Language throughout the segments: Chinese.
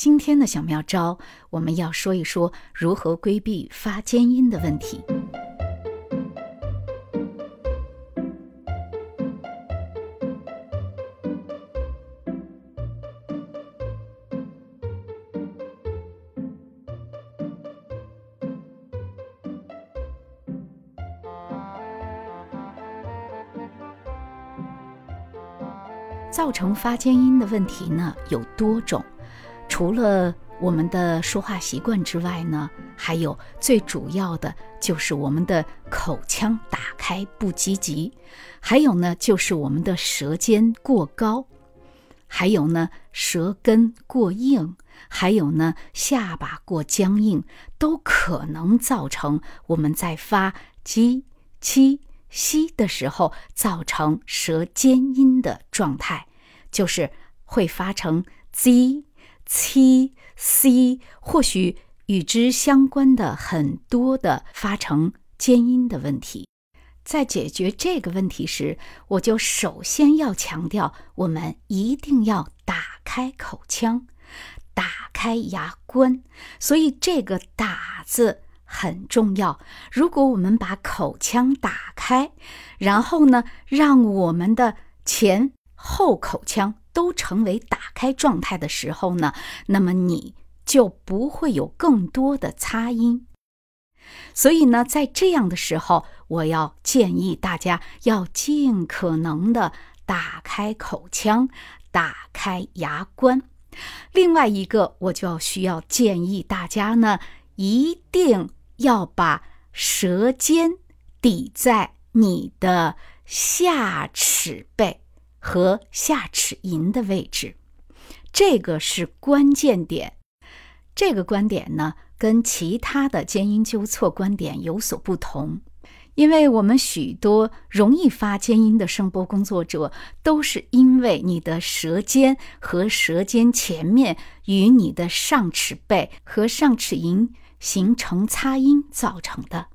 今天的小妙招，我们要说一说如何规避发尖音的问题。造成发尖音的问题呢有多种，除了我们的说话习惯之外呢，还有最主要的就是我们的口腔打开不积极，还有呢就是我们的舌尖过高，还有呢舌根过硬，还有呢下巴过僵硬，都可能造成我们在发 j、q。吸的时候造成舌尖音的状态，就是会发成 z、c、c，或许与之相关的很多的发成尖音的问题。在解决这个问题时，我就首先要强调，我们一定要打开口腔，打开牙关。所以这个“打”字。很重要。如果我们把口腔打开，然后呢，让我们的前后口腔都成为打开状态的时候呢，那么你就不会有更多的擦音。所以呢，在这样的时候，我要建议大家要尽可能的打开口腔，打开牙关。另外一个，我就要需要建议大家呢，一定。要把舌尖抵在你的下齿背和下齿龈的位置，这个是关键点。这个观点呢，跟其他的尖音纠错观点有所不同，因为我们许多容易发尖音的声波工作者，都是因为你的舌尖和舌尖前面与你的上齿背和上齿龈。形成擦音造成的，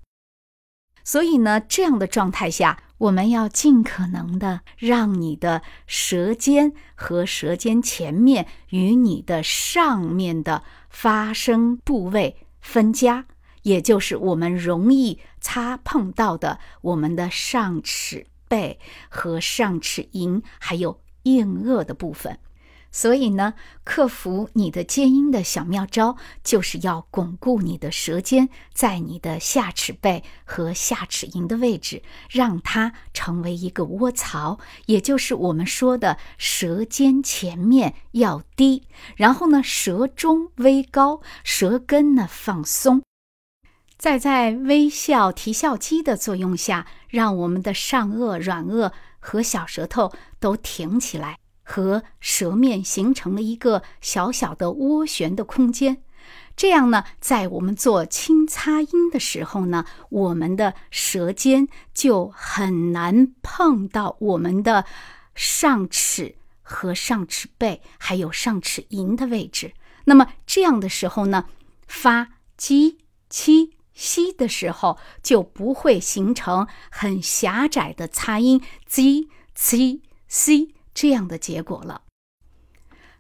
所以呢，这样的状态下，我们要尽可能的让你的舌尖和舌尖前面与你的上面的发声部位分家，也就是我们容易擦碰到的我们的上齿背和上齿龈，还有硬腭的部分。所以呢，克服你的尖音的小妙招，就是要巩固你的舌尖在你的下齿背和下齿龈的位置，让它成为一个窝槽，也就是我们说的舌尖前面要低，然后呢，舌中微高，舌根呢放松，再在微笑提笑肌的作用下，让我们的上颚、软腭和小舌头都挺起来。和舌面形成了一个小小的涡旋的空间，这样呢，在我们做轻擦音的时候呢，我们的舌尖就很难碰到我们的上齿和上齿背，还有上齿龈的位置。那么这样的时候呢，发 j、q、x 的时候就不会形成很狭窄的擦音 z、c、c。这样的结果了，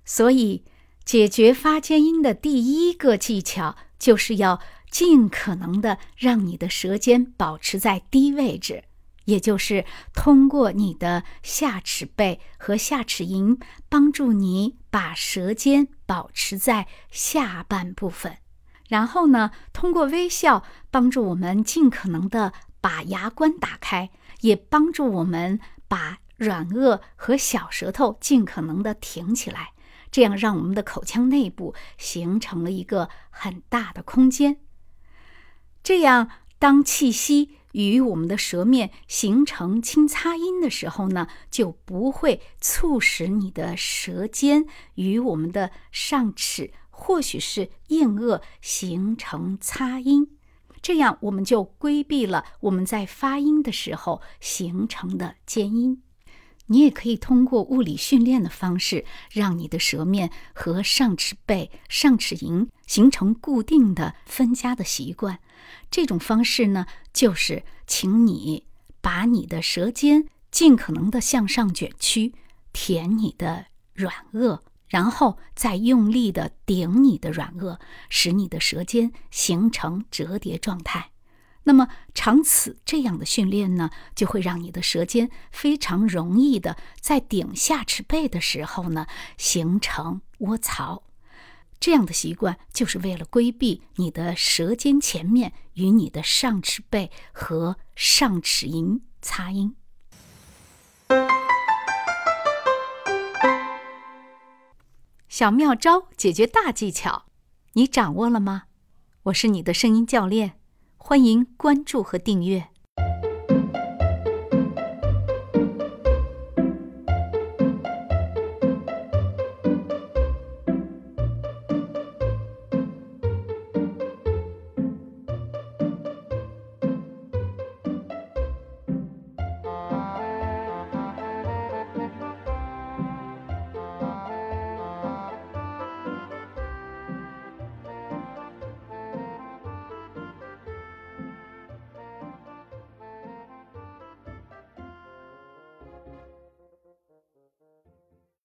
所以解决发尖音的第一个技巧，就是要尽可能的让你的舌尖保持在低位置，也就是通过你的下齿背和下齿龈，帮助你把舌尖保持在下半部分。然后呢，通过微笑帮助我们尽可能的把牙关打开，也帮助我们把。软腭和小舌头尽可能的挺起来，这样让我们的口腔内部形成了一个很大的空间。这样，当气息与我们的舌面形成轻擦音的时候呢，就不会促使你的舌尖与我们的上齿或许是硬腭形成擦音。这样，我们就规避了我们在发音的时候形成的尖音。你也可以通过物理训练的方式，让你的舌面和上齿背、上齿龈形成固定的分家的习惯。这种方式呢，就是请你把你的舌尖尽可能的向上卷曲，舔你的软腭，然后再用力的顶你的软腭，使你的舌尖形成折叠状态。那么长此这样的训练呢，就会让你的舌尖非常容易的在顶下齿背的时候呢，形成窝槽。这样的习惯就是为了规避你的舌尖前面与你的上齿背和上齿龈擦音。小妙招解决大技巧，你掌握了吗？我是你的声音教练，欢迎关注和订阅。